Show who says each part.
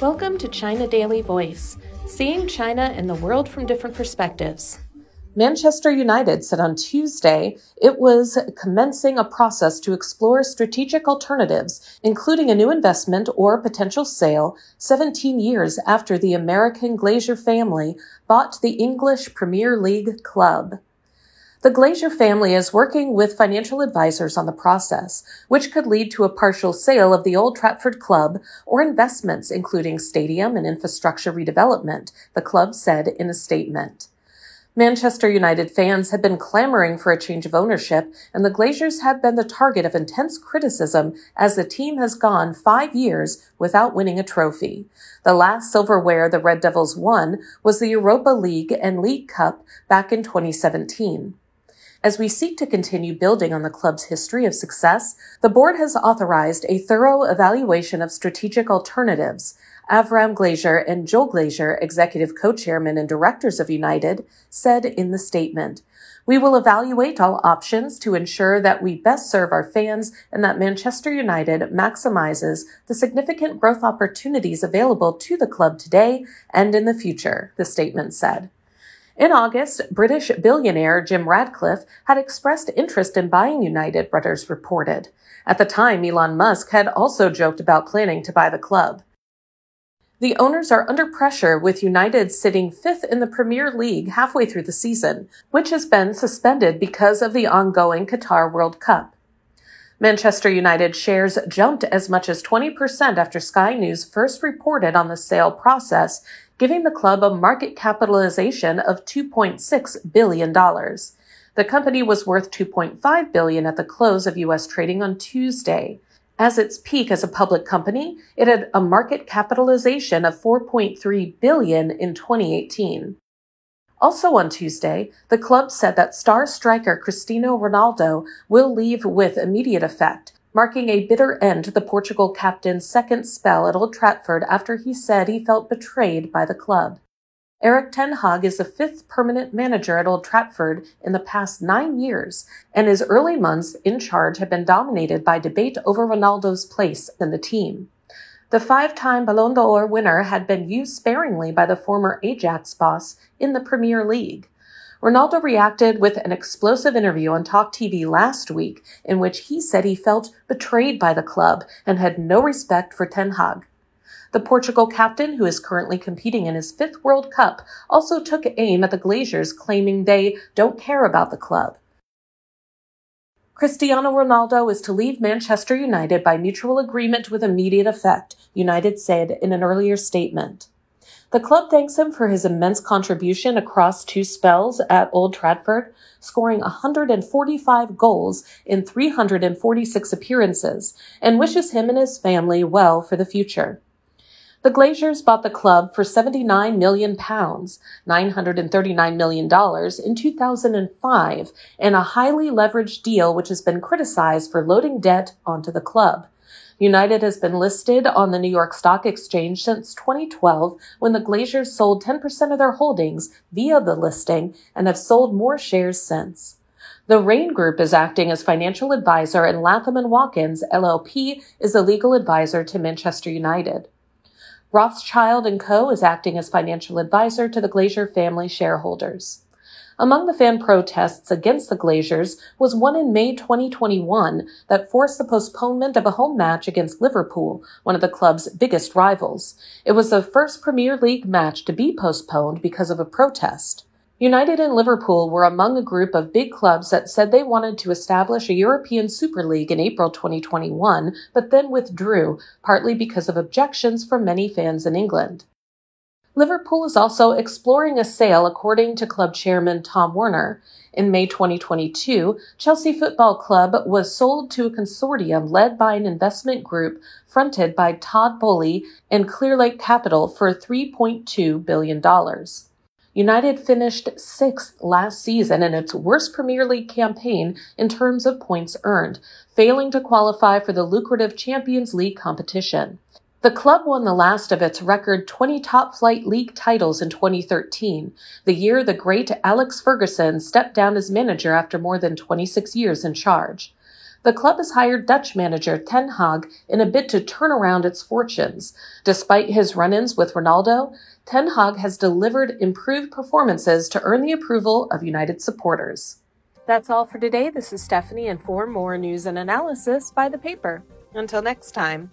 Speaker 1: Welcome to China Daily Voice, seeing China and the world from different perspectives. Manchester United said on Tuesday it was commencing a process to explore strategic alternatives, including a new investment or potential sale, 17 years after the American Glazer family bought the English Premier League club. The Glazer family is working with financial advisors on the process, which could lead to a partial sale of the Old Trafford club or investments including stadium and infrastructure redevelopment, the club said in a statement. Manchester United fans have been clamoring for a change of ownership, and the Glazers have been the target of intense criticism as the team has gone five years without winning a trophy. The last silverware the Red Devils won was the Europa League and League Cup back in 2017. As we seek to continue building on the club's history of success, the board has authorized a thorough evaluation of strategic alternatives Avram Glazer and Joel Glazer, executive co-chairman and directors of United, said in the statement, we will evaluate all options to ensure that we best serve our fans and that Manchester United maximizes the significant growth opportunities available to the club today and in the future, the statement said. In August, British billionaire Jim Ratcliffe had expressed interest in buying United, Reuters reported. At the time, Elon Musk had also joked about planning to buy the club. The owners are under pressure with United sitting fifth in the Premier League halfway through the season, which has been suspended because of the ongoing Qatar World Cup. Manchester United shares jumped as much as 20% after Sky News first reported on the sale process, giving the club a market capitalization of $2.6 billion. The company was worth $2.5 billion at the close of US trading on Tuesday. As its peak as a public company, it had a market capitalization of 4.3 billion in 2018. Also on Tuesday, the club said that star striker Cristiano Ronaldo will leave with immediate effect, marking a bitter end to the Portugal captain's second spell at Old Trafford after he said he felt betrayed by the club. Erik Ten Hag is the fifth permanent manager at Old Trafford in the past nine years, and his early months in charge have been dominated by debate over Ronaldo's place in the team. The five-time Ballon d'Or winner had been used sparingly by the former Ajax boss in the Premier League. Ronaldo reacted with an explosive interview on Talk TV last week in which he said he felt betrayed by the club and had no respect for Ten Hag. The Portugal captain, who is currently competing in his fifth World Cup, also took aim at the Glazers, claiming they don't care about the club. Cristiano Ronaldo is to leave Manchester United by mutual agreement with immediate effect, United said in an earlier statement. The club thanks him for his immense contribution across two spells at Old Trafford, scoring 145 goals in 346 appearances, and wishes him and his family well for the future. The Glazers bought the club for 79 million pounds, $939 million in 2005, in a highly leveraged deal which has been criticized for loading debt onto the club. United has been listed on the New York Stock Exchange since 2012 when the Glazers sold 10% of their holdings via the listing and have sold more shares since. The Raine Group is acting as financial advisor and Latham & Watkins LLP is the legal advisor to Manchester United. Rothschild & Co. is acting as financial advisor to the Glazer family shareholders. Among the fan protests against the Glazers was one in May 2021 that forced the postponement of a home match against Liverpool, one of the club's biggest rivals. It was the first Premier League match to be postponed because of a protest. United and Liverpool were among a group of big clubs that said they wanted to establish a European Super League in April 2021, but then withdrew, partly because of objections from many fans in England. Liverpool is also exploring a sale, according to club chairman Tom Werner. In May 2022, Chelsea Football Club was sold to a consortium led by an investment group fronted by Todd Boehly and Clearlake Capital for $3.2 billion. United finished sixth last season in its worst Premier League campaign in terms of points earned, failing to qualify for the lucrative Champions League competition. The club won the last of its record 20 top flight league titles in 2013, the year the great Alex Ferguson stepped down as manager after more than 26 years in charge. The club has hired Dutch manager Ten Hag in a bid to turn around its fortunes. Despite his run ins with Ronaldo, Ten Hag has delivered improved performances to earn the approval of United supporters. That's all for today. This is Stephanie, and for more news and analysis, buy the paper. Until next time.